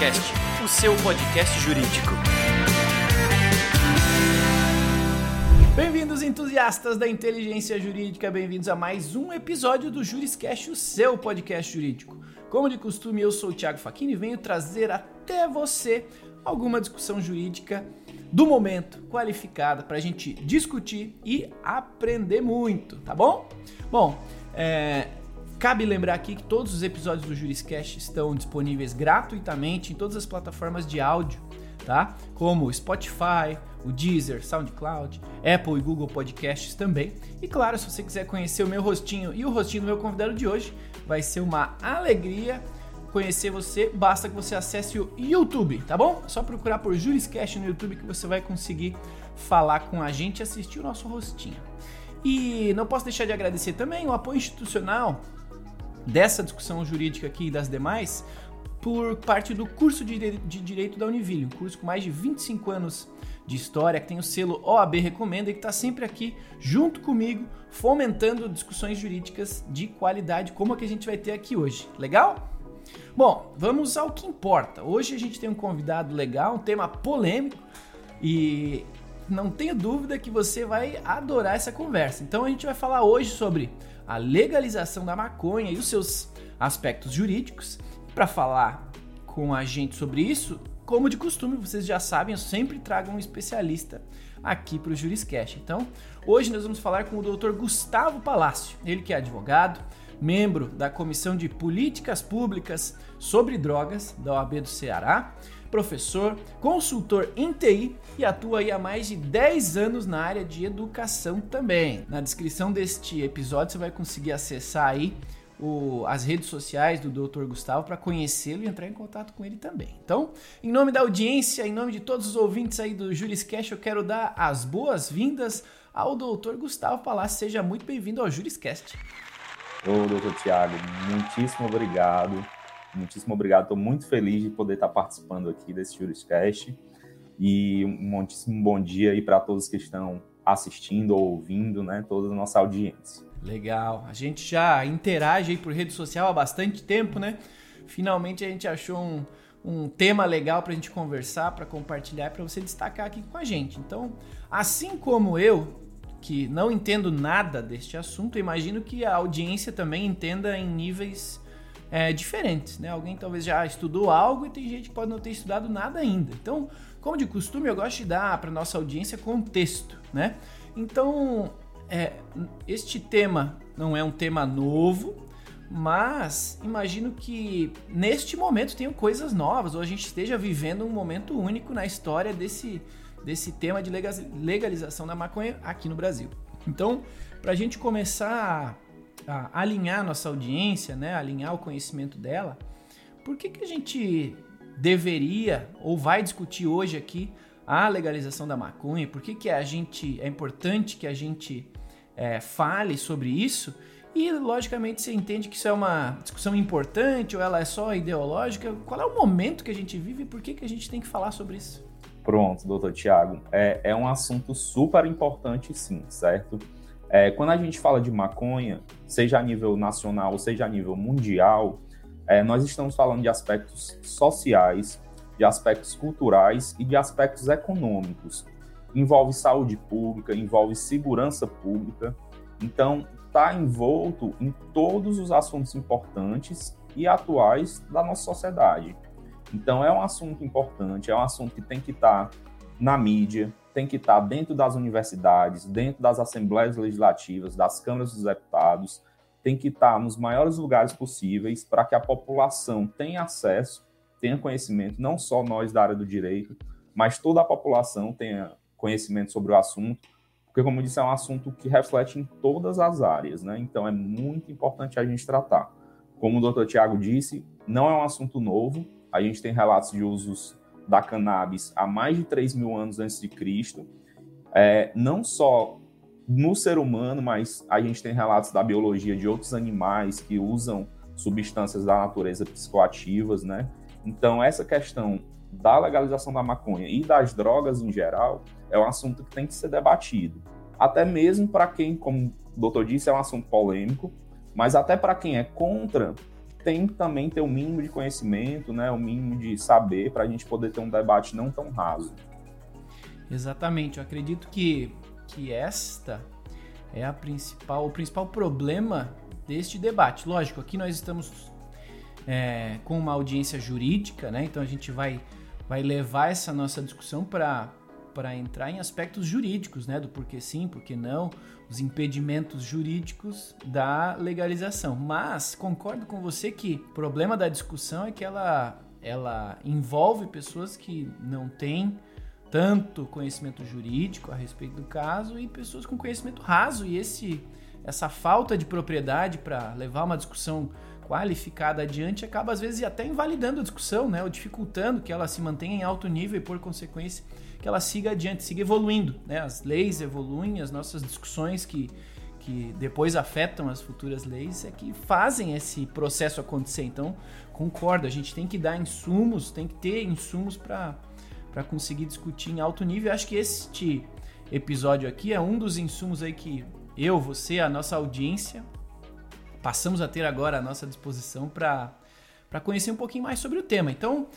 Juriscast, o seu podcast jurídico. Bem-vindos, entusiastas da inteligência jurídica, bem-vindos a mais um episódio do Juriscast, o seu podcast jurídico. Como de costume, eu sou o Thiago Facchini e venho trazer até você alguma discussão jurídica do momento, qualificada, para a gente discutir e aprender muito, tá bom? Bom, é, Cabe lembrar aqui que todos os episódios do Juriscast estão disponíveis gratuitamente em todas as plataformas de áudio, tá? Como Spotify, o Deezer, SoundCloud, Apple e Google Podcasts também. E claro, se você quiser conhecer o meu rostinho e o rostinho do meu convidado de hoje, vai ser uma alegria conhecer você, basta que você acesse o YouTube, tá bom? É só procurar por Juriscast no YouTube que você vai conseguir falar com a gente e assistir o nosso rostinho. E não posso deixar de agradecer também o apoio institucional dessa discussão jurídica aqui e das demais por parte do curso de, Direito da Univille, um curso com mais de 25 anos de história, que tem o selo OAB Recomenda e que está sempre aqui junto comigo, fomentando discussões jurídicas de qualidade, como a que a gente vai ter aqui hoje. Legal? Bom, vamos ao que importa. Hoje a gente tem um convidado legal, um tema polêmico e não tenho dúvida que você vai adorar essa conversa. Então a gente vai falar hoje sobre a legalização da maconha e os seus aspectos jurídicos. Para falar com a gente sobre isso, como de costume, vocês já sabem, eu sempre trago um especialista aqui para o Juriscast. Então, hoje nós vamos falar com o Dr. Gustavo Palácio, ele que é advogado, membro da Comissão de Políticas Públicas sobre Drogas da OAB do Ceará, professor, consultor em TI e atua há mais de 10 anos na área de educação também. Na descrição deste episódio você vai conseguir acessar aí o, as redes sociais do Dr. Gustavo para conhecê-lo e entrar em contato com ele também. Então, em nome da audiência, em nome de todos os ouvintes aí do Juriscast, eu quero dar as boas-vindas ao Dr. Gustavo Palácio. Seja muito bem-vindo ao Juriscast. Ô, doutor Tiago, muitíssimo obrigado Muitíssimo obrigado, estou muito feliz de poder estar participando aqui desse Juriscast e um muitíssimo bom dia aí para todos que estão assistindo ou ouvindo, né, toda a nossa audiência. Legal, a gente já interage aí por rede social há bastante tempo, né? Finalmente a gente achou um, um tema legal para a gente conversar, para compartilhar, para você destacar aqui com a gente. Então, assim como eu, que não entendo nada deste assunto, imagino que a audiência também entenda em níveis é, diferentes, né? Alguém talvez já estudou algo e tem gente que pode não ter estudado nada ainda. Então, como de costume, eu gosto de dar para nossa audiência contexto, né? Então, é, este tema não é um tema novo, mas imagino que neste momento tenham coisas novas, ou a gente esteja vivendo um momento único na história desse, desse tema de legalização da maconha aqui no Brasil. Então, para a gente começar a alinhar nossa audiência, né, alinhar o conhecimento dela, por que, que a gente deveria ou vai discutir hoje aqui a legalização da maconha? Por que, que a gente é importante que a gente é, fale sobre isso? E logicamente você entende que isso é uma discussão importante ou ela é só ideológica? Qual é o momento que a gente vive e por que, que a gente tem que falar sobre isso? Pronto, doutor Tiago. É, é um assunto super importante, sim, certo? É, quando a gente fala de maconha, seja a nível nacional, seja a nível mundial, é, nós estamos falando de aspectos sociais, de aspectos culturais e de aspectos econômicos. Envolve saúde pública, envolve segurança pública. Então, está envolto em todos os assuntos importantes e atuais da nossa sociedade. Então, é um assunto importante, é um assunto que tem que estar tá na mídia, tem que estar dentro das universidades, dentro das assembleias legislativas, das câmaras dos deputados, tem que estar nos maiores lugares possíveis para que a população tenha acesso, tenha conhecimento, não só nós da área do direito, mas toda a população tenha conhecimento sobre o assunto, porque, como eu disse, é um assunto que reflete em todas as áreas, né? Então, é muito importante a gente tratar. Como o doutor Tiago disse, não é um assunto novo, a gente tem relatos de usos da cannabis há mais de 3 mil anos antes de Cristo, é, não só no ser humano, mas a gente tem relatos da biologia de outros animais que usam substâncias da natureza psicoativas, né? Então, essa questão da legalização da maconha e das drogas em geral é um assunto que tem que ser debatido. Até mesmo para quem, como o doutor disse, é um assunto polêmico, mas até para quem é contra tem também ter o um mínimo de conhecimento, né, o um mínimo de saber para a gente poder ter um debate não tão raso. Exatamente, eu acredito que, que esta é a principal, o principal problema deste debate. Lógico, aqui nós estamos é, com uma audiência jurídica, né? Então a gente vai, vai levar essa nossa discussão para para entrar em aspectos jurídicos, né, do porquê sim, porquê não, os impedimentos jurídicos da legalização. Mas concordo com você que o problema da discussão é que ela ela envolve pessoas que não têm tanto conhecimento jurídico a respeito do caso e pessoas com conhecimento raso e esse essa falta de propriedade para levar uma discussão qualificada adiante acaba às vezes até invalidando a discussão, né, ou dificultando que ela se mantenha em alto nível e por consequência que ela siga adiante, siga evoluindo, né? As leis evoluem, as nossas discussões que que depois afetam as futuras leis é que fazem esse processo acontecer. Então, concordo, a gente tem que dar insumos, tem que ter insumos para conseguir discutir em alto nível. Acho que este episódio aqui é um dos insumos aí que eu, você, a nossa audiência passamos a ter agora à nossa disposição para conhecer um pouquinho mais sobre o tema. Então,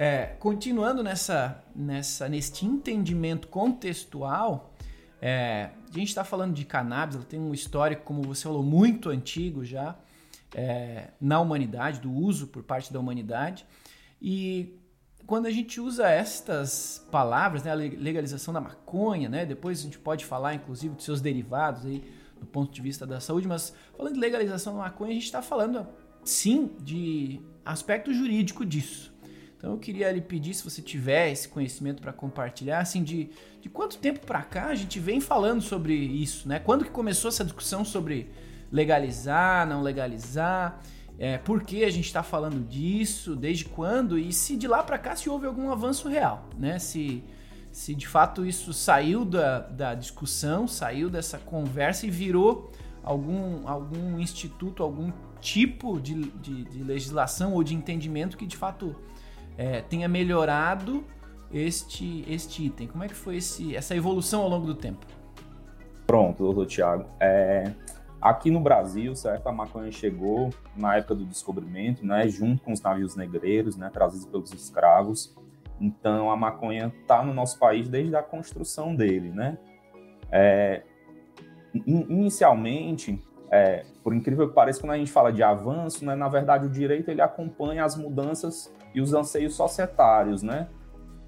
é, continuando nessa, nessa, neste entendimento contextual, é, a gente está falando de cannabis, ela tem um histórico, como você falou, muito antigo já é, na humanidade, do uso por parte da humanidade. E quando a gente usa estas palavras, né, a legalização da maconha, né, depois a gente pode falar, inclusive, dos seus derivados aí, do ponto de vista da saúde, mas falando de legalização da maconha, a gente está falando, sim, de aspecto jurídico disso. Então eu queria lhe pedir, se você tiver esse conhecimento para compartilhar, assim, de, de quanto tempo para cá a gente vem falando sobre isso, né? Quando que começou essa discussão sobre legalizar, não legalizar? É, por que a gente está falando disso, desde quando e se de lá para cá se houve algum avanço real, né? Se, se de fato isso saiu da, da discussão, saiu dessa conversa e virou algum, algum instituto, algum tipo de, de, de legislação ou de entendimento que de fato é, tenha melhorado este, este item. Como é que foi esse, essa evolução ao longo do tempo? Pronto, doutor Tiago. É, Aqui no Brasil, certo, a maconha chegou na época do descobrimento, né, junto com os navios negreiros, né, trazidos pelos escravos. Então, a maconha está no nosso país desde a construção dele, né. É, inicialmente, é, por incrível que pareça, quando a gente fala de avanço, né, na verdade o direito ele acompanha as mudanças e os anseios societários, né.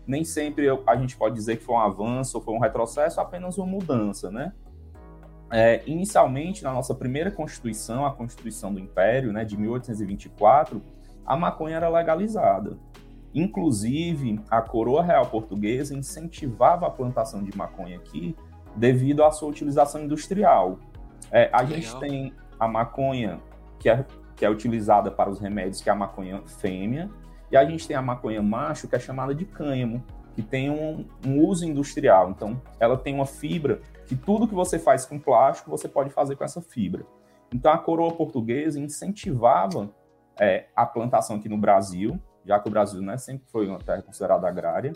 Nem sempre a gente pode dizer que foi um avanço ou foi um retrocesso, apenas uma mudança, né. É, inicialmente, na nossa primeira Constituição, a Constituição do Império, né, de 1824, a maconha era legalizada. Inclusive, a coroa real portuguesa incentivava a plantação de maconha aqui devido à sua utilização industrial. É, a Legal. gente tem a maconha que é, que é utilizada para os remédios, que é a maconha fêmea, e a gente tem a maconha macho, que é chamada de cânhamo, que tem um, um uso industrial. Então, ela tem uma fibra que tudo que você faz com plástico, você pode fazer com essa fibra. Então, a coroa portuguesa incentivava é, a plantação aqui no Brasil, já que o Brasil né, sempre foi uma terra considerada agrária.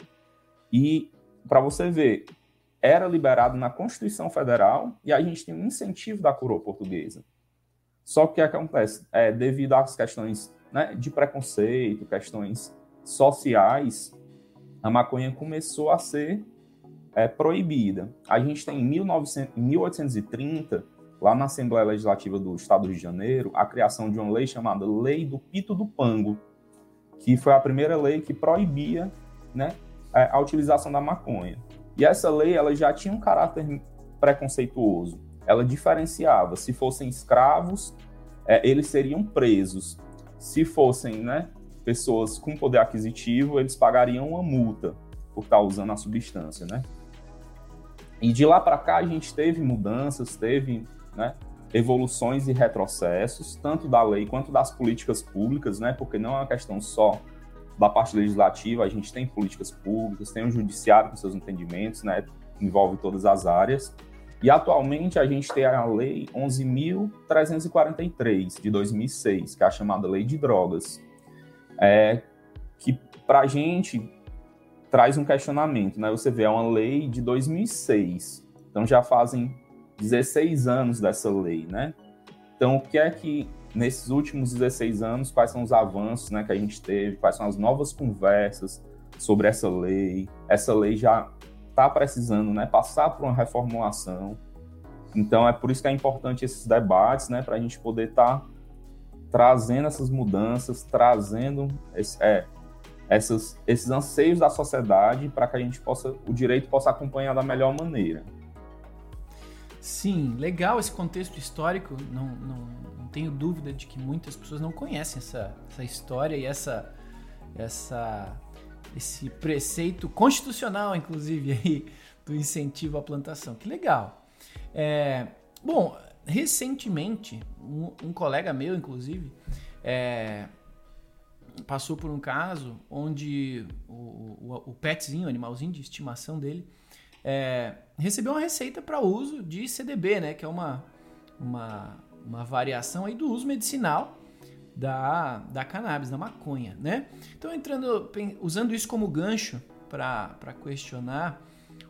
E, para você ver, era liberado na Constituição Federal e a gente tem um incentivo da coroa portuguesa. Só que o que acontece? É, devido às questões né, de preconceito, questões sociais, a maconha começou a ser é, proibida. A gente tem em 1900, 1830, lá na Assembleia Legislativa do Estado de Janeiro, a criação de uma lei chamada Lei do Pito do Pango, que foi a primeira lei que proibia né, é, a utilização da maconha. E essa lei ela já tinha um caráter preconceituoso. Ela diferenciava, se fossem escravos, é, eles seriam presos. Se fossem né, pessoas com poder aquisitivo, eles pagariam uma multa por estar usando a substância, né? E de lá para cá a gente teve mudanças, teve né, evoluções e retrocessos, tanto da lei quanto das políticas públicas, né, porque não é uma questão só da parte legislativa, a gente tem políticas públicas, tem o judiciário com seus entendimentos, né, envolve todas as áreas. E atualmente a gente tem a Lei 11.343 de 2006, que é a chamada Lei de Drogas, é, que para a gente traz um questionamento, né? Você vê, é uma lei de 2006, então já fazem 16 anos dessa lei, né? Então, o que é que nesses últimos 16 anos, quais são os avanços né, que a gente teve, quais são as novas conversas sobre essa lei. Essa lei já está precisando né, passar por uma reformulação. Então, é por isso que é importante esses debates, né, para a gente poder estar tá trazendo essas mudanças, trazendo esse, é, essas, esses anseios da sociedade para que a gente possa, o direito possa acompanhar da melhor maneira. Sim, legal esse contexto histórico. Não, não, tenho dúvida de que muitas pessoas não conhecem essa, essa história e essa, essa, esse preceito constitucional, inclusive, aí, do incentivo à plantação. Que legal. É, bom, recentemente, um, um, colega meu, inclusive, é, passou por um caso onde o, o, o petzinho, o animalzinho de estimação dele, é, recebeu uma receita para uso de CDB, né? Que é uma, uma, uma variação aí do uso medicinal da, da cannabis, da maconha, né? Então, entrando, usando isso como gancho para questionar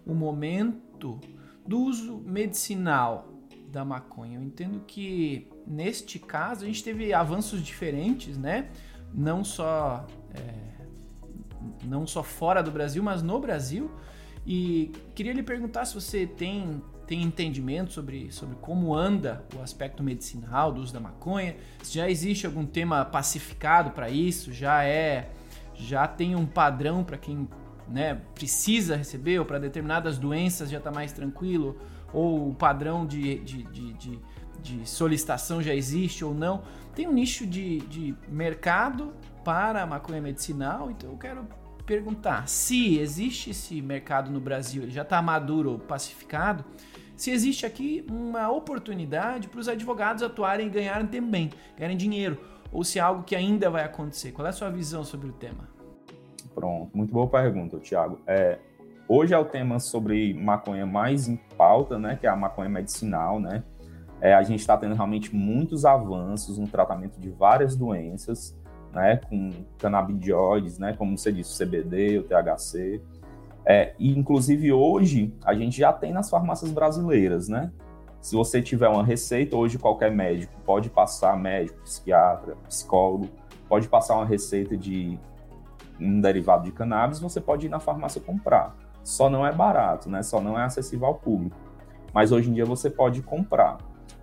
o momento do uso medicinal da maconha. Eu entendo que neste caso a gente teve avanços diferentes, né? Não só é, não só fora do Brasil, mas no Brasil. E queria lhe perguntar se você tem, tem entendimento sobre, sobre como anda o aspecto medicinal do uso da maconha, se já existe algum tema pacificado para isso, já é já tem um padrão para quem né, precisa receber, ou para determinadas doenças já está mais tranquilo, ou o padrão de, de, de, de, de solicitação já existe ou não. Tem um nicho de, de mercado para a maconha medicinal, então eu quero perguntar se existe esse mercado no Brasil, ele já está maduro pacificado, se existe aqui uma oportunidade para os advogados atuarem e ganharem também, ganharem dinheiro, ou se é algo que ainda vai acontecer. Qual é a sua visão sobre o tema? Pronto, muito boa pergunta, Tiago. É, hoje é o tema sobre maconha mais em pauta, né, que é a maconha medicinal, né? É, a gente está tendo realmente muitos avanços no tratamento de várias doenças, né, com canabidioides, né, como você disse, o CBD, o THC. É, e, inclusive, hoje, a gente já tem nas farmácias brasileiras, né? Se você tiver uma receita, hoje qualquer médico pode passar, médico, psiquiatra, psicólogo, pode passar uma receita de um derivado de cannabis, você pode ir na farmácia comprar. Só não é barato, né? Só não é acessível ao público. Mas hoje em dia você pode comprar.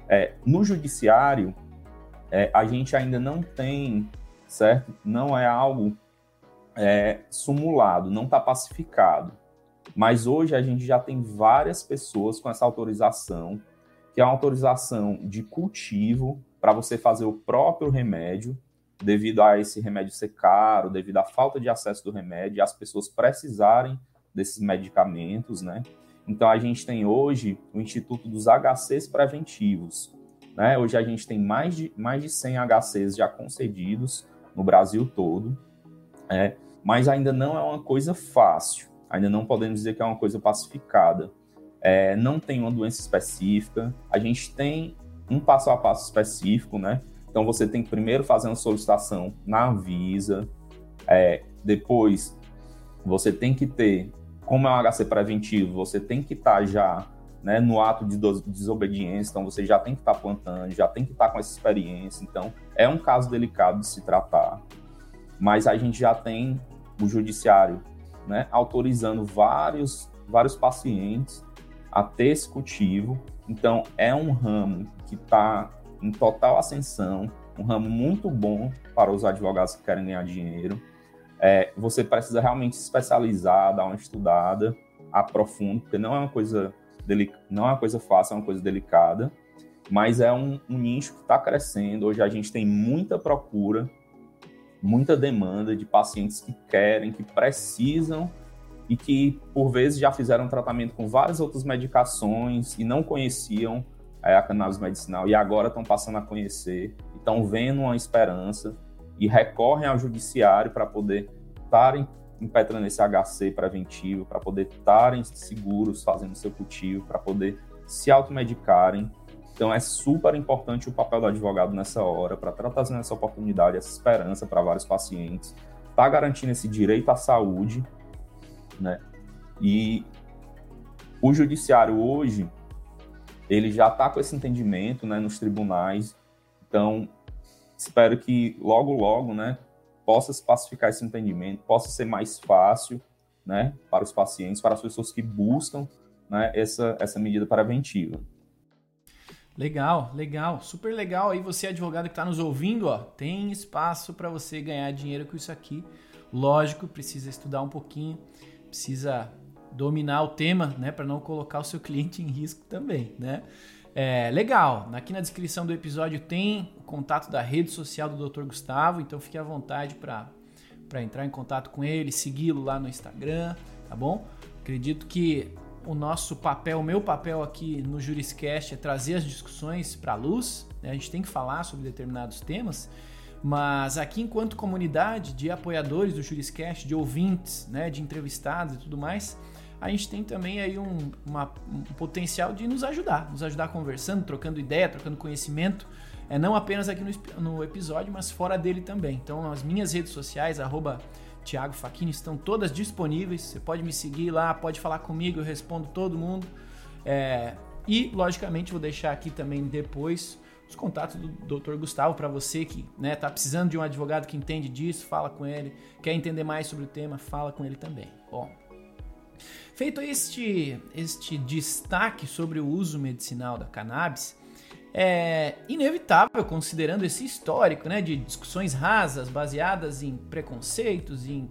É, no judiciário, é, a gente ainda não tem certo? Não é algo é, sumulado, não está pacificado. Mas hoje a gente já tem várias pessoas com essa autorização, que é uma autorização de cultivo para você fazer o próprio remédio, devido a esse remédio ser caro, devido à falta de acesso do remédio, as pessoas precisarem desses medicamentos, né? Então a gente tem hoje o Instituto dos HCs Preventivos. Né? Hoje a gente tem mais de, mais de 100 HCs já concedidos no Brasil todo, é, mas ainda não é uma coisa fácil, ainda não podemos dizer que é uma coisa pacificada. É, não tem uma doença específica, a gente tem um passo a passo específico, né? Então você tem que primeiro fazer uma solicitação na Anvisa, é, depois você tem que ter, como é um HC preventivo, você tem que estar tá já né, no ato de desobediência, então você já tem que estar tá plantando, já tem que estar tá com essa experiência. Então, é um caso delicado de se tratar, mas a gente já tem o judiciário né, autorizando vários, vários pacientes a ter esse cultivo. Então, é um ramo que está em total ascensão, um ramo muito bom para os advogados que querem ganhar dinheiro. É, você precisa realmente se especializar, dar uma estudada a profundo, porque não é uma coisa não é uma coisa fácil, é uma coisa delicada, mas é um, um nicho que está crescendo. Hoje a gente tem muita procura, muita demanda de pacientes que querem, que precisam e que por vezes já fizeram tratamento com várias outras medicações e não conheciam é, a cannabis medicinal e agora estão passando a conhecer, estão vendo uma esperança e recorrem ao judiciário para poder estarem impetrando esse HC preventivo, para poder estarem seguros fazendo seu cultivo, para poder se automedicarem. Então é super importante o papel do advogado nessa hora, para estar trazendo essa oportunidade, essa esperança para vários pacientes, está garantindo esse direito à saúde, né? E o judiciário hoje, ele já está com esse entendimento né, nos tribunais, então espero que logo, logo, né, possa pacificar esse entendimento, possa ser mais fácil, né, para os pacientes, para as pessoas que buscam, né, essa, essa medida preventiva. Legal, legal, super legal. Aí você advogado que está nos ouvindo, ó, tem espaço para você ganhar dinheiro com isso aqui. Lógico, precisa estudar um pouquinho, precisa dominar o tema, né, para não colocar o seu cliente em risco também, né? É, legal, aqui na descrição do episódio tem o contato da rede social do Dr. Gustavo, então fique à vontade para entrar em contato com ele, segui-lo lá no Instagram, tá bom? Acredito que o nosso papel, o meu papel aqui no Juriscast é trazer as discussões para a luz, né? a gente tem que falar sobre determinados temas, mas aqui enquanto comunidade de apoiadores do Juriscast, de ouvintes, né, de entrevistados e tudo mais, a gente tem também aí um, uma, um potencial de nos ajudar, nos ajudar conversando, trocando ideia, trocando conhecimento, é não apenas aqui no, no episódio, mas fora dele também. Então, as minhas redes sociais, arroba Thiago Faquini, estão todas disponíveis. Você pode me seguir lá, pode falar comigo, eu respondo todo mundo. É, e, logicamente, vou deixar aqui também depois os contatos do Dr. Gustavo para você que né, tá precisando de um advogado que entende disso, fala com ele. Quer entender mais sobre o tema, fala com ele também. Bom, Feito este, este destaque sobre o uso medicinal da cannabis, é inevitável, considerando esse histórico né, de discussões rasas, baseadas em preconceitos, em,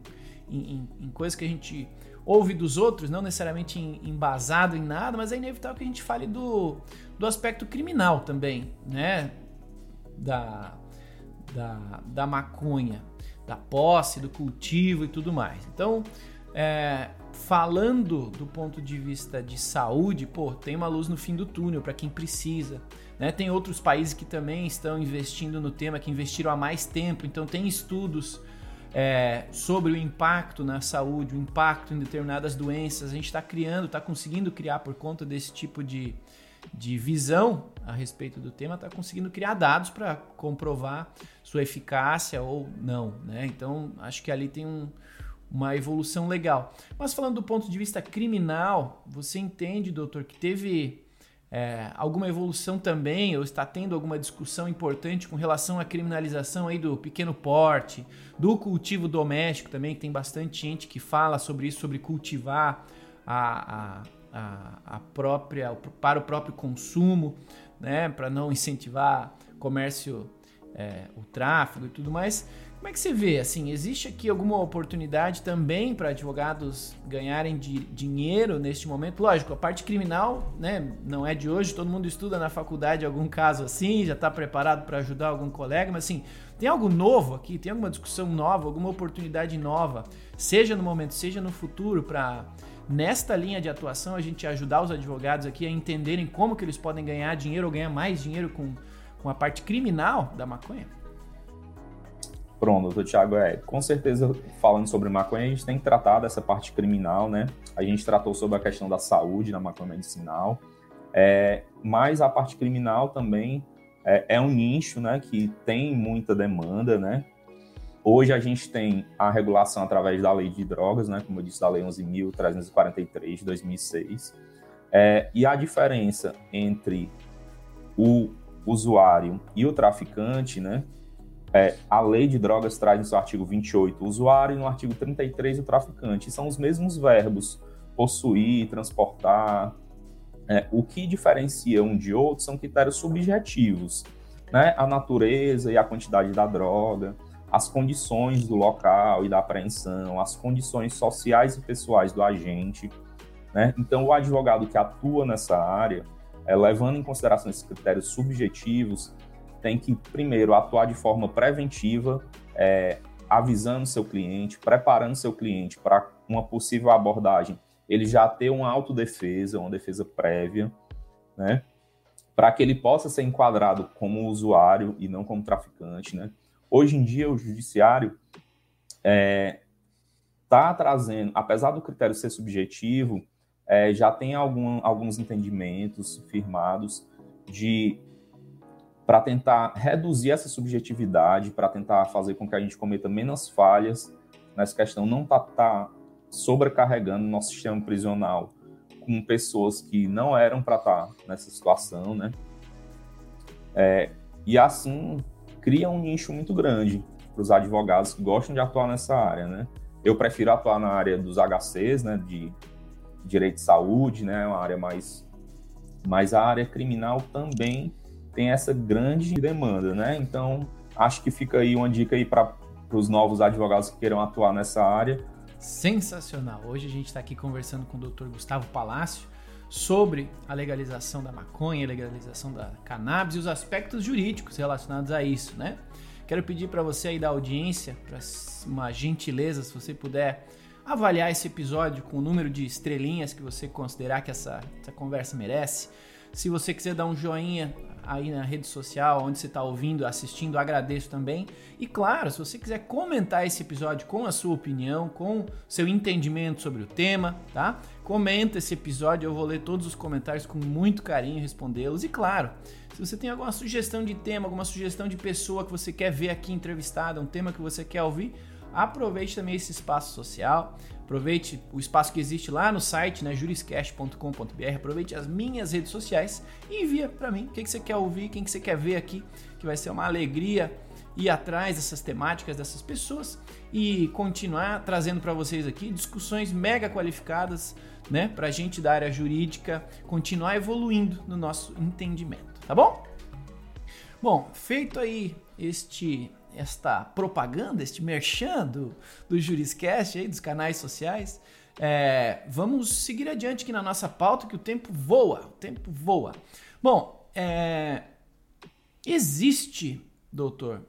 em, em coisas que a gente ouve dos outros, não necessariamente embasado em nada, mas é inevitável que a gente fale do, do aspecto criminal também, né? Da, da, da maconha, da posse, do cultivo e tudo mais. Então, é, falando do ponto de vista de saúde, pô, tem uma luz no fim do túnel para quem precisa. Né? Tem outros países que também estão investindo no tema, que investiram há mais tempo, então tem estudos é, sobre o impacto na saúde, o impacto em determinadas doenças. A gente está criando, está conseguindo criar por conta desse tipo de, de visão a respeito do tema, está conseguindo criar dados para comprovar sua eficácia ou não. Né? Então, acho que ali tem um, uma evolução legal. Mas falando do ponto de vista criminal, você entende, doutor, que teve é, alguma evolução também, ou está tendo alguma discussão importante com relação à criminalização aí do pequeno porte, do cultivo doméstico também, que tem bastante gente que fala sobre isso, sobre cultivar a, a, a, própria, para o próprio consumo, né, para não incentivar comércio, é, o tráfego e tudo mais. Como é que você vê? Assim, existe aqui alguma oportunidade também para advogados ganharem de dinheiro neste momento? Lógico, a parte criminal, né, não é de hoje. Todo mundo estuda na faculdade algum caso assim, já está preparado para ajudar algum colega. Mas assim, tem algo novo aqui? Tem alguma discussão nova, alguma oportunidade nova, seja no momento, seja no futuro, para nesta linha de atuação a gente ajudar os advogados aqui a entenderem como que eles podem ganhar dinheiro ou ganhar mais dinheiro com, com a parte criminal da maconha? Pronto, Thiago, é, com certeza, falando sobre maconha, a gente tem que tratar dessa parte criminal, né? A gente tratou sobre a questão da saúde na maconha medicinal, é, mas a parte criminal também é, é, um nicho, né, que tem muita demanda, né? Hoje a gente tem a regulação através da lei de drogas, né, como eu disse, da lei 11.343 de 2006, é, e a diferença entre o usuário e o traficante, né, é, a lei de drogas traz no seu artigo 28 o usuário e no artigo 33 o traficante. São os mesmos verbos, possuir, transportar. É, o que diferencia um de outro são critérios subjetivos, né? A natureza e a quantidade da droga, as condições do local e da apreensão, as condições sociais e pessoais do agente, né? Então, o advogado que atua nessa área, é, levando em consideração esses critérios subjetivos, tem que, primeiro, atuar de forma preventiva, é, avisando seu cliente, preparando seu cliente para uma possível abordagem, ele já ter uma autodefesa, uma defesa prévia, né? Para que ele possa ser enquadrado como usuário e não como traficante, né? Hoje em dia, o judiciário está é, tá trazendo, apesar do critério ser subjetivo, é, já tem algum, alguns entendimentos firmados de para tentar reduzir essa subjetividade, para tentar fazer com que a gente cometa menos falhas nessa questão, não tá, tá sobrecarregando nosso sistema prisional com pessoas que não eram para estar tá nessa situação, né? É, e assim cria um nicho muito grande para os advogados que gostam de atuar nessa área, né? Eu prefiro atuar na área dos HCs, né, de direito de saúde, né, uma área mais mas a área criminal também tem essa grande demanda, né? Então, acho que fica aí uma dica aí para os novos advogados que queiram atuar nessa área. Sensacional. Hoje a gente está aqui conversando com o Dr. Gustavo Palácio sobre a legalização da maconha, a legalização da cannabis e os aspectos jurídicos relacionados a isso, né? Quero pedir para você aí da audiência, para uma gentileza, se você puder avaliar esse episódio com o número de estrelinhas que você considerar que essa, essa conversa merece. Se você quiser dar um joinha aí na rede social, onde você está ouvindo, assistindo, agradeço também. E claro, se você quiser comentar esse episódio com a sua opinião, com seu entendimento sobre o tema, tá? Comenta esse episódio, eu vou ler todos os comentários com muito carinho e respondê-los. E claro, se você tem alguma sugestão de tema, alguma sugestão de pessoa que você quer ver aqui entrevistada, um tema que você quer ouvir, aproveite também esse espaço social, aproveite o espaço que existe lá no site, né, juriscast.com.br, aproveite as minhas redes sociais e envia para mim o que, que você quer ouvir, quem que você quer ver aqui, que vai ser uma alegria ir atrás dessas temáticas dessas pessoas e continuar trazendo para vocês aqui discussões mega qualificadas, né, para gente da área jurídica continuar evoluindo no nosso entendimento, tá bom? Bom, feito aí este esta propaganda, este merchan do, do Juriscast, aí, dos canais sociais, é, vamos seguir adiante aqui na nossa pauta, que o tempo voa, o tempo voa. Bom, é, existe, doutor,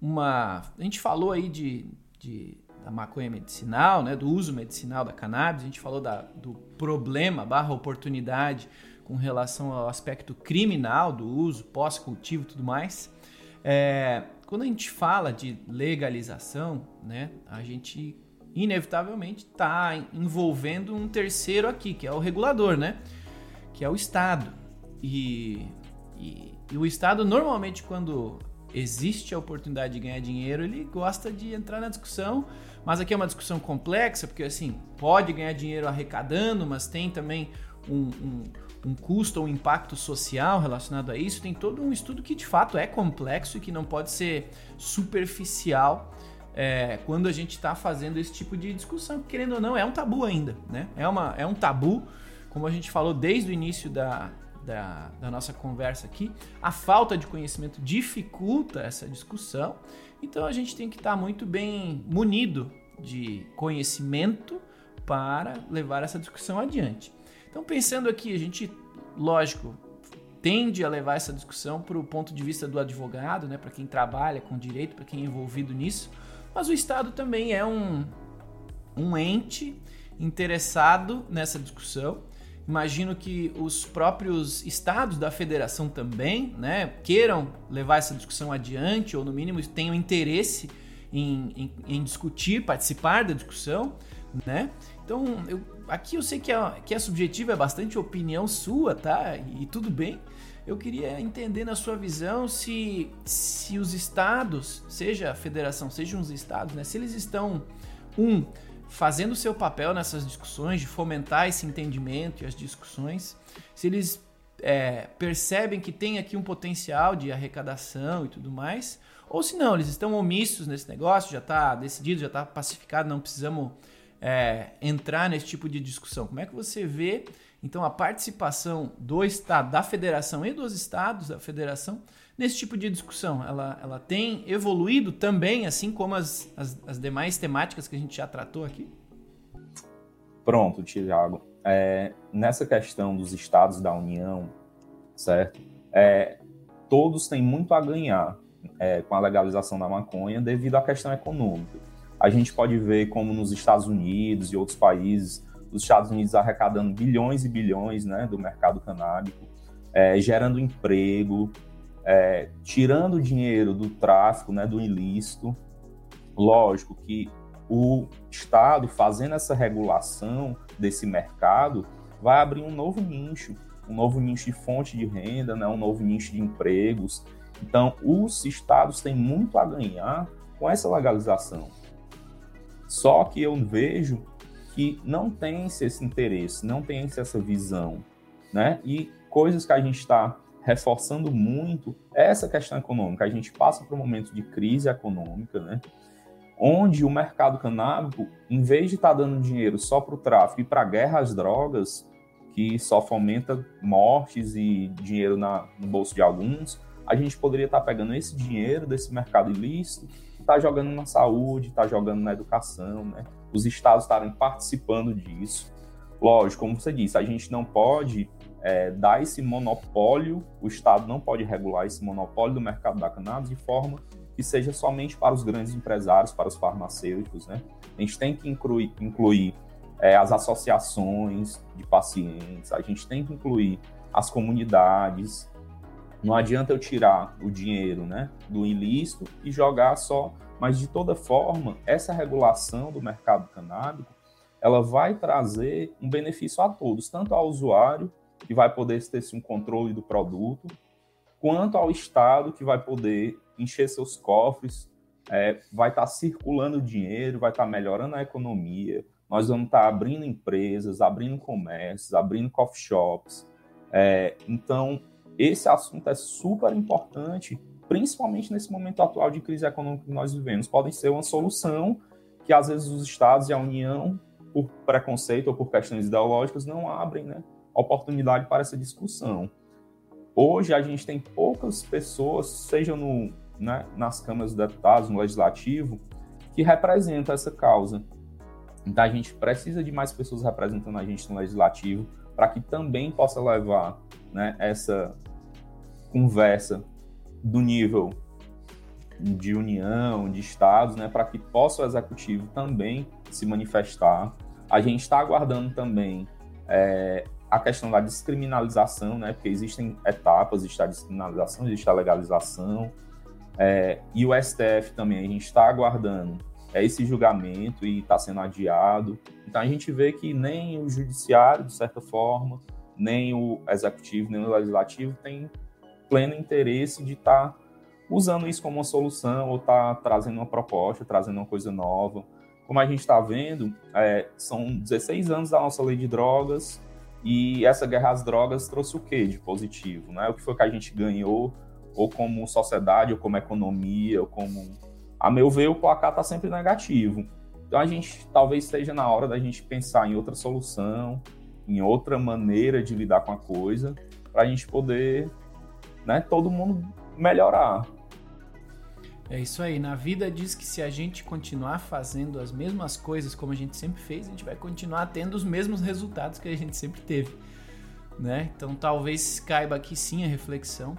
uma... A gente falou aí de, de, da maconha medicinal, né, do uso medicinal da cannabis, a gente falou da, do problema barra oportunidade com relação ao aspecto criminal do uso, pós-cultivo e tudo mais. É, quando a gente fala de legalização, né, a gente inevitavelmente está envolvendo um terceiro aqui, que é o regulador, né? Que é o Estado. E, e, e, o Estado, normalmente, quando existe a oportunidade de ganhar dinheiro, ele gosta de entrar na discussão. Mas aqui é uma discussão complexa, porque assim, pode ganhar dinheiro arrecadando, mas tem também um, um um custo ou um impacto social relacionado a isso, tem todo um estudo que de fato é complexo e que não pode ser superficial é, quando a gente está fazendo esse tipo de discussão, querendo ou não, é um tabu ainda, né? É, uma, é um tabu, como a gente falou desde o início da, da, da nossa conversa aqui, a falta de conhecimento dificulta essa discussão, então a gente tem que estar tá muito bem munido de conhecimento para levar essa discussão adiante. Então, pensando aqui, a gente, lógico, tende a levar essa discussão para o ponto de vista do advogado, né, para quem trabalha com direito, para quem é envolvido nisso, mas o Estado também é um, um ente interessado nessa discussão. Imagino que os próprios estados da federação também né, queiram levar essa discussão adiante, ou no mínimo tenham interesse em, em, em discutir, participar da discussão. Né? Então, eu aqui eu sei que é, que é subjetivo, é bastante opinião sua, tá? E, tudo bem. Eu queria entender na sua visão se, se os estados, seja a federação, sejam os estados, né? Se eles estão, um, fazendo o seu papel nessas discussões, de fomentar esse entendimento e as discussões, se eles é, percebem que tem aqui um potencial de arrecadação e tudo mais, ou se não, eles estão omissos nesse negócio, já está decidido, já está pacificado, não precisamos é, entrar nesse tipo de discussão? Como é que você vê, então, a participação do Estado, da federação e dos estados da federação nesse tipo de discussão? Ela, ela tem evoluído também, assim como as, as, as demais temáticas que a gente já tratou aqui? Pronto, Tiago. É, nessa questão dos estados da União, certo? É, todos têm muito a ganhar é, com a legalização da maconha devido à questão econômica a gente pode ver como nos Estados Unidos e outros países, os Estados Unidos arrecadando bilhões e bilhões né, do mercado canábico, é, gerando emprego, é, tirando dinheiro do tráfico, né, do ilícito. Lógico que o Estado fazendo essa regulação desse mercado vai abrir um novo nicho, um novo nicho de fonte de renda, né, um novo nicho de empregos. Então, os estados têm muito a ganhar com essa legalização. Só que eu vejo que não tem esse interesse, não tem essa visão, né? E coisas que a gente está reforçando muito essa questão econômica. A gente passa por um momento de crise econômica, né? onde o mercado canábico, em vez de estar tá dando dinheiro só para o tráfico e para a guerra às drogas, que só fomenta mortes e dinheiro na, no bolso de alguns, a gente poderia estar tá pegando esse dinheiro desse mercado ilícito e estar tá jogando na saúde, estar tá jogando na educação, né? Os estados estarem participando disso. Lógico, como você disse, a gente não pode é, dar esse monopólio, o Estado não pode regular esse monopólio do mercado da cannabis de forma que seja somente para os grandes empresários, para os farmacêuticos, né? A gente tem que incluir, incluir é, as associações de pacientes, a gente tem que incluir as comunidades. Não adianta eu tirar o dinheiro né, do ilícito e jogar só, mas de toda forma, essa regulação do mercado canábico ela vai trazer um benefício a todos, tanto ao usuário, que vai poder ter um controle do produto, quanto ao Estado, que vai poder encher seus cofres, é, vai estar tá circulando dinheiro, vai estar tá melhorando a economia. Nós vamos estar tá abrindo empresas, abrindo comércios, abrindo coffee shops. É, então, esse assunto é super importante, principalmente nesse momento atual de crise econômica que nós vivemos. Pode ser uma solução que, às vezes, os estados e a União, por preconceito ou por questões ideológicas, não abrem né, oportunidade para essa discussão. Hoje, a gente tem poucas pessoas, seja no né, nas câmaras de deputados, no legislativo, que representam essa causa. Então a gente precisa de mais pessoas representando a gente no legislativo para que também possa levar né, essa conversa do nível de união, de estados, né, para que possa o executivo também se manifestar. A gente está aguardando também é, a questão da descriminalização, né, porque existem etapas, existe a descriminalização, existe a legalização, é, e o STF também, a gente está aguardando é, esse julgamento e está sendo adiado. Então a gente vê que nem o judiciário, de certa forma, nem o executivo, nem o legislativo tem pleno interesse de estar tá usando isso como uma solução ou estar tá trazendo uma proposta, trazendo uma coisa nova. Como a gente está vendo, é, são 16 anos da nossa lei de drogas e essa guerra às drogas trouxe o que de positivo? Né? O que foi que a gente ganhou ou como sociedade, ou como economia, ou como. A meu ver, o placar está sempre negativo. Então a gente talvez esteja na hora da gente pensar em outra solução, em outra maneira de lidar com a coisa, para a gente poder, né, todo mundo melhorar. É isso aí. Na vida diz que se a gente continuar fazendo as mesmas coisas como a gente sempre fez, a gente vai continuar tendo os mesmos resultados que a gente sempre teve, né? Então talvez caiba aqui sim a reflexão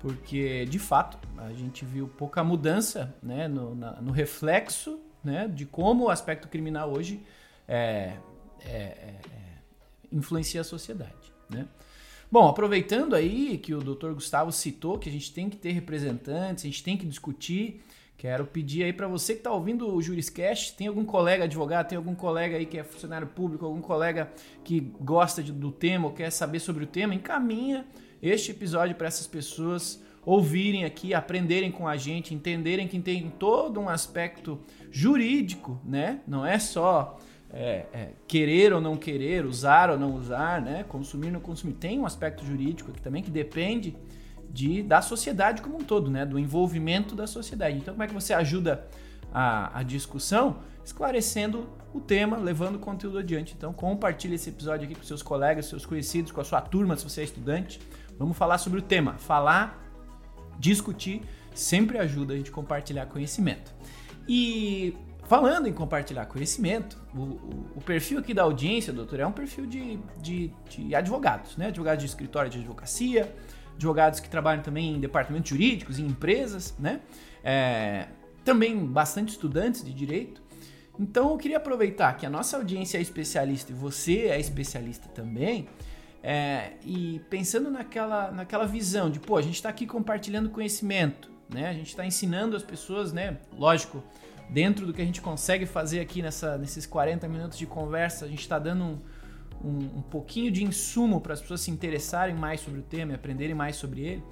porque de fato a gente viu pouca mudança né, no, na, no reflexo né, de como o aspecto criminal hoje é, é, é, é, influencia a sociedade. Né? Bom, aproveitando aí que o Dr. Gustavo citou que a gente tem que ter representantes, a gente tem que discutir, quero pedir aí para você que está ouvindo o Juriscast, tem algum colega advogado, tem algum colega aí que é funcionário público, algum colega que gosta de, do tema ou quer saber sobre o tema, encaminha este episódio para essas pessoas ouvirem aqui, aprenderem com a gente, entenderem que tem todo um aspecto jurídico, né? Não é só é, é, querer ou não querer, usar ou não usar, né? Consumir ou não consumir. Tem um aspecto jurídico aqui também que depende de, da sociedade como um todo, né? Do envolvimento da sociedade. Então, como é que você ajuda a, a discussão? Esclarecendo o tema, levando o conteúdo adiante. Então, compartilhe esse episódio aqui com seus colegas, seus conhecidos, com a sua turma, se você é estudante Vamos falar sobre o tema. Falar, discutir, sempre ajuda a gente compartilhar conhecimento. E falando em compartilhar conhecimento, o, o, o, perfil aqui da audiência, doutor, é um perfil de, de, de, advogados, né? Advogados de escritório de advocacia, advogados que trabalham também em departamentos jurídicos, em empresas, né? É, também bastante estudantes de direito. Então eu queria aproveitar que a nossa audiência é especialista e você é especialista também é, e pensando naquela, naquela visão de, pô, a gente está aqui compartilhando conhecimento, né? A gente está ensinando as pessoas, né? Lógico, dentro do que a gente consegue fazer aqui nessa, nesses 40 minutos de conversa, a gente está dando um, um, um, pouquinho de insumo para as pessoas se interessarem mais sobre o tema e aprenderem mais sobre ele.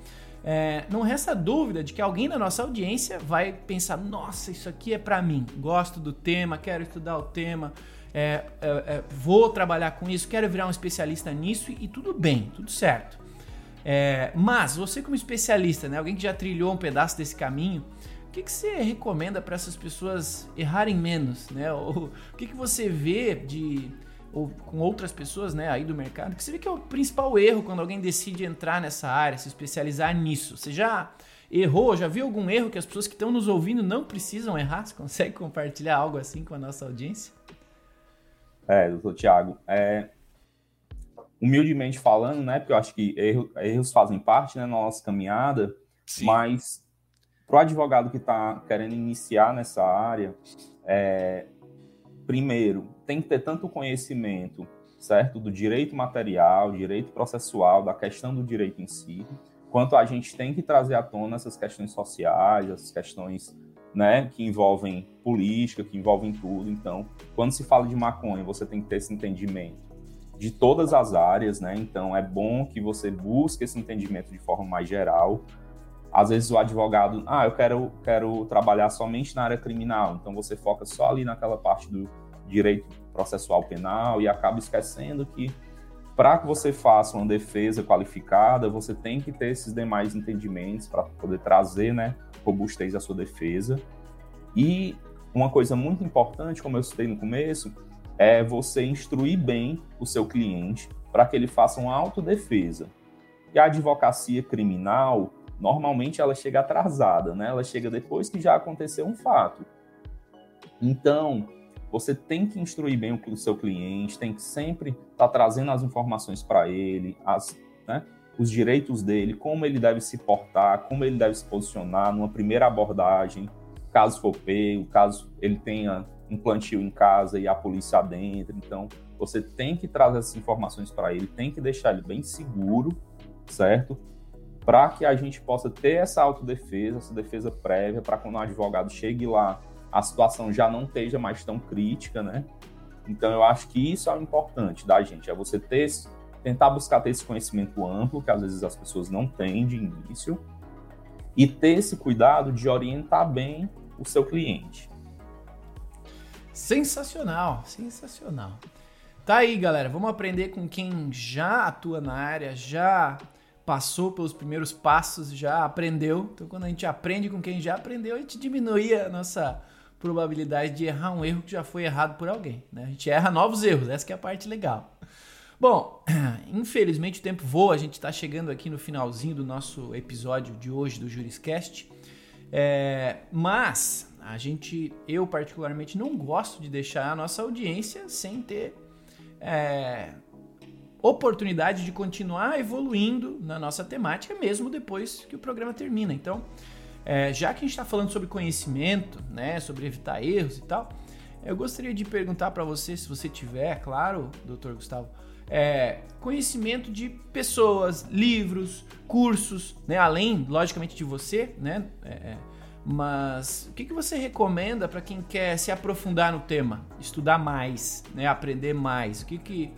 É, não resta dúvida de que alguém da nossa audiência vai pensar: nossa, isso aqui é para mim, gosto do tema, quero estudar o tema, é, é, é, vou trabalhar com isso, quero virar um especialista nisso e, tudo bem, tudo certo. É, mas você como especialista, né, alguém que já trilhou um pedaço desse caminho, o que, que você recomenda para essas pessoas errarem menos, né? Ou o que, que você vê de ou com outras pessoas, né, aí do mercado, que você vê que é o principal erro quando alguém decide entrar nessa área, se especializar nisso. Você já errou, já viu algum erro que as pessoas que estão nos ouvindo não precisam errar? Você consegue compartilhar algo assim com a nossa audiência? É, doutor Tiago, é, humildemente falando, né, porque eu acho que erro, erros fazem parte né, na nossa caminhada, Sim. mas para o advogado que está querendo iniciar nessa área, é, primeiro, tem que ter tanto conhecimento, certo, do direito material, direito processual, da questão do direito em si, quanto a gente tem que trazer à tona essas questões sociais, essas questões né, que envolvem política, que envolvem tudo. Então, quando se fala de maconha, você tem que ter esse entendimento de todas as áreas, né? Então, é bom que você busque esse entendimento de forma mais geral. Às vezes o advogado, ah, eu quero, quero trabalhar somente na área criminal, então você foca só ali naquela parte do direito processual penal e acaba esquecendo que para que você faça uma defesa qualificada, você tem que ter esses demais entendimentos para poder trazer, né, robustez à sua defesa. E uma coisa muito importante, como eu citei no começo, é você instruir bem o seu cliente para que ele faça uma autodefesa. E a advocacia criminal, normalmente ela chega atrasada, né? Ela chega depois que já aconteceu um fato. Então, você tem que instruir bem o seu cliente, tem que sempre estar tá trazendo as informações para ele, as, né, os direitos dele, como ele deve se portar, como ele deve se posicionar numa primeira abordagem, caso for pego, caso ele tenha um plantio em casa e a polícia adentra. Então, você tem que trazer essas informações para ele, tem que deixar ele bem seguro, certo? Para que a gente possa ter essa autodefesa, essa defesa prévia, para quando o advogado chegue lá a situação já não esteja mais tão crítica, né? Então eu acho que isso é o importante da gente, é você ter tentar buscar ter esse conhecimento amplo que às vezes as pessoas não têm de início e ter esse cuidado de orientar bem o seu cliente. Sensacional, sensacional. Tá aí, galera. Vamos aprender com quem já atua na área, já passou pelos primeiros passos, já aprendeu. Então, quando a gente aprende com quem já aprendeu, a gente diminui a nossa probabilidade de errar um erro que já foi errado por alguém. Né? A gente erra novos erros, essa é a parte legal. Bom, infelizmente o tempo voa, a gente está chegando aqui no finalzinho do nosso episódio de hoje do Juriscast. É, mas a gente, eu particularmente, não gosto de deixar a nossa audiência sem ter é, oportunidade de continuar evoluindo na nossa temática, mesmo depois que o programa termina. Então, é, já que a gente está falando sobre conhecimento, né, sobre evitar erros e tal, eu gostaria de perguntar para você, se você tiver, claro, doutor Gustavo, é, conhecimento de pessoas, livros, cursos, né, além, logicamente, de você, né, é, é mas o que, que você recomenda para quem quer se aprofundar no tema, estudar mais, né, aprender mais? O que, que,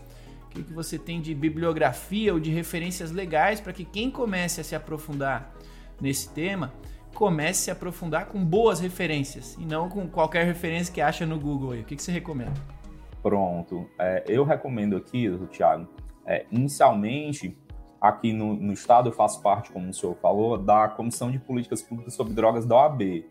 que, que você tem de bibliografia ou de referências legais para que quem comece a se aprofundar nesse tema comece a se aprofundar com boas referências e não com qualquer referência que acha no Google. O que, que você recomenda? Pronto. É, eu recomendo aqui, Thiago, é, inicialmente, aqui no, no, estado eu faço parte, como o senhor falou, da Comissão de Políticas Públicas sobre Drogas da OAB.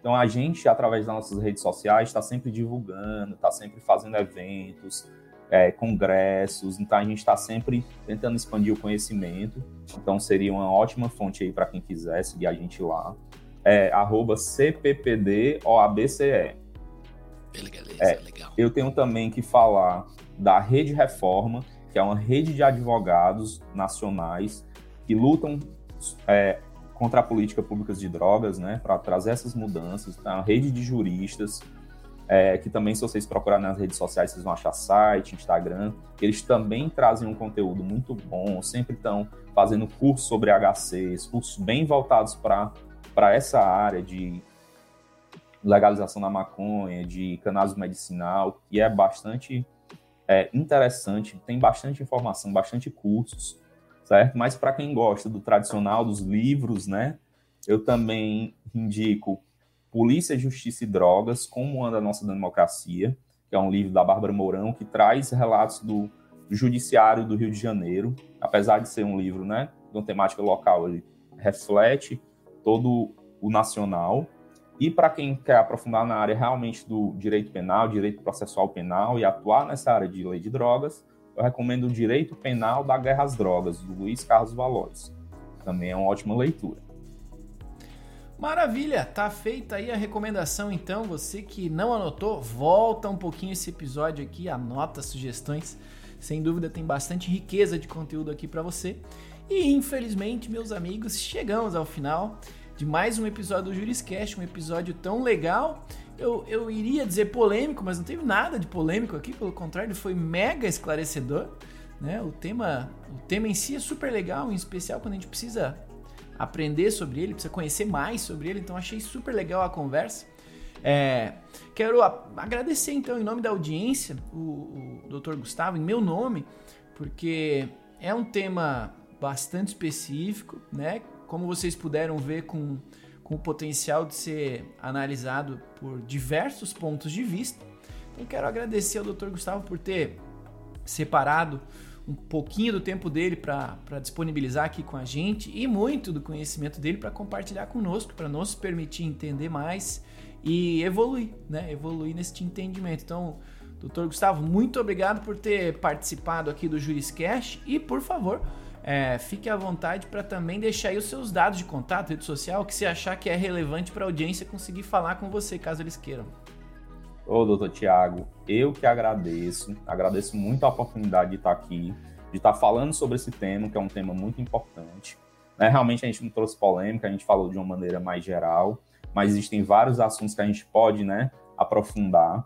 Então a gente, através das nossas redes sociais, está sempre divulgando, está sempre fazendo eventos, é, congressos, então a gente está sempre tentando expandir o conhecimento. Então seria uma ótima fonte aí para quem quiser seguir a gente lá. É arroba CPPDOABCE. Beleza, é, legal. Eu tenho também que falar da Rede Reforma, que é uma rede de advogados nacionais que lutam é, contra a política pública de drogas, né, para trazer essas mudanças. É uma rede de juristas é, que também, se vocês procurarem nas redes sociais, vocês vão achar site, Instagram. Eles também trazem um conteúdo muito bom, sempre estão fazendo cursos sobre HCs, cursos bem voltados para essa área de legalização da maconha, de cannabis medicinal, que é bastante é, interessante, tem bastante informação, bastante cursos, certo? Mas para quem gosta do tradicional, dos livros, né? Eu também indico Polícia, Justiça e Drogas, Como Anda a Nossa Democracia, que é um livro da Bárbara Mourão, que traz relatos do, Judiciário do Rio de Janeiro, apesar de ser um livro né, uma temática local, ele reflete todo o nacional. E para quem quer aprofundar na área realmente do direito penal, direito processual penal e atuar nessa área de lei de drogas, eu recomendo o Direito Penal da Guerra às Drogas, do Luiz Carlos Valores. Também é uma ótima leitura. Maravilha, tá feita aí a recomendação então. Você que não anotou, volta um pouquinho esse episódio aqui, anota sugestões. Sem dúvida tem bastante riqueza de conteúdo aqui para você. E infelizmente, meus amigos, chegamos ao final de mais um episódio do Juriscast, um episódio tão legal. Eu, eu iria dizer polêmico, mas não teve nada de polêmico aqui, pelo contrário, foi mega esclarecedor. Né? O, tema, o tema em si é super legal, em especial quando a gente precisa aprender sobre ele, precisa conhecer mais sobre ele, então achei super legal a conversa. É, quero agradecer então em nome da audiência o, o Dr. Gustavo, em meu nome, porque é um tema bastante específico, né? Como vocês puderam ver com, com o potencial de ser analisado por diversos pontos de vista. Então quero agradecer ao Dr. Gustavo por ter separado um pouquinho do tempo dele para disponibilizar aqui com a gente e muito do conhecimento dele para compartilhar conosco, para nos permitir entender mais e evoluir, né? Evoluir nesse entendimento. Então, doutor Gustavo, muito obrigado por ter participado aqui do Juriscast e, por favor, é, fique à vontade para também deixar aí os seus dados de contato, rede social, que você achar que é relevante para a audiência conseguir falar com você, caso eles queiram. Ô, doutor Tiago, eu que agradeço, agradeço muito a oportunidade de estar aqui, de estar falando sobre esse tema, que é um tema muito importante. Né? Realmente a gente não trouxe polêmica, a gente falou de uma maneira mais geral, mas existem vários assuntos que a gente pode né, aprofundar.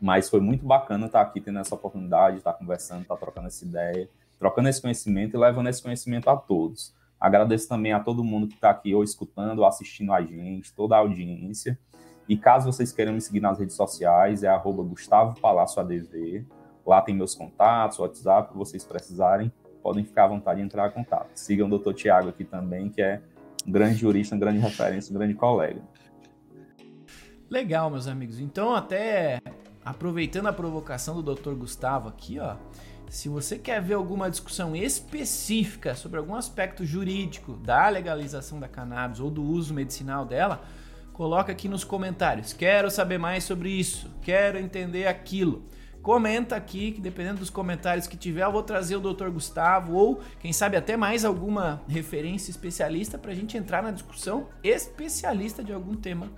Mas foi muito bacana estar aqui tendo essa oportunidade, estar conversando, estar trocando essa ideia trocando esse conhecimento e levando esse conhecimento a todos. Agradeço também a todo mundo que está aqui ou escutando ou assistindo a gente, toda a audiência. E caso vocês queiram me seguir nas redes sociais, é arroba Gustavo Palácio ADV. Lá tem meus contatos, WhatsApp, que vocês precisarem, podem ficar à vontade de entrar em contato. Sigam o doutor Tiago aqui também, que é um grande jurista, uma grande referência, um grande colega. Legal, meus amigos. Então, até aproveitando a provocação do doutor Gustavo aqui, ó, se você quer ver alguma discussão específica sobre algum aspecto jurídico da legalização da cannabis ou do uso medicinal dela, coloca aqui nos comentários. Quero saber mais sobre isso, quero entender aquilo. Comenta aqui que dependendo dos comentários que tiver, eu vou trazer o Dr. Gustavo ou quem sabe até mais alguma referência especialista para a gente entrar na discussão especialista de algum tema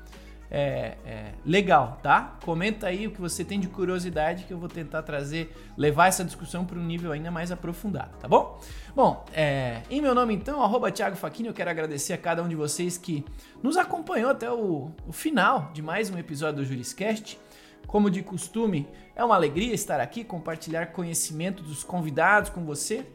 é, é, legal, tá? Comenta aí o que você tem de curiosidade que eu vou tentar trazer, levar essa discussão para um nível ainda mais aprofundado, tá bom? Bom, é, em meu nome então, arroba Thiago Faquini, eu quero agradecer a cada um de vocês que nos acompanhou até o, o final de mais um episódio do Juriscast. Como de costume, é uma alegria estar aqui, compartilhar conhecimento dos convidados com você,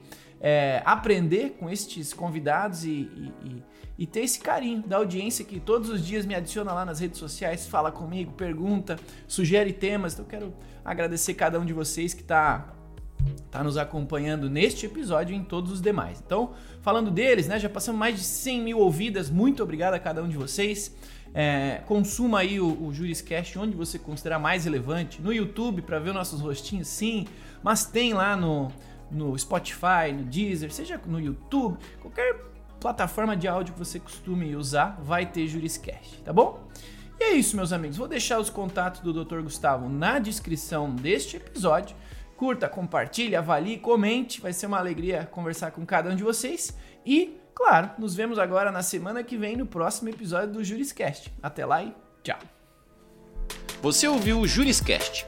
é, aprender com estes convidados e, e, e ter esse carinho da audiência que todos os dias me adiciona lá nas redes sociais, fala comigo, pergunta, sugere temas. Então quero agradecer cada um de vocês que está tá nos acompanhando neste episódio e em todos os demais. Então, falando deles, né, já passamos mais de 100 mil ouvidas. Muito obrigado a cada um de vocês. É, consuma aí o, o Juriscast onde você considerar mais relevante. No YouTube para ver nossos rostinhos, sim, mas tem lá no, no Spotify, no Deezer, seja no YouTube, qualquer plataforma de áudio que você costume usar, vai ter Juriscast, tá bom? E é isso, meus amigos. Vou deixar os contatos do Dr. Gustavo na descrição deste episódio. Curta, compartilhe, avalie, comente. Vai ser uma alegria conversar com cada um de vocês. E, claro, nos vemos agora na semana que vem no próximo episódio do Juriscast. Até lá e tchau. Você ouviu o Juriscast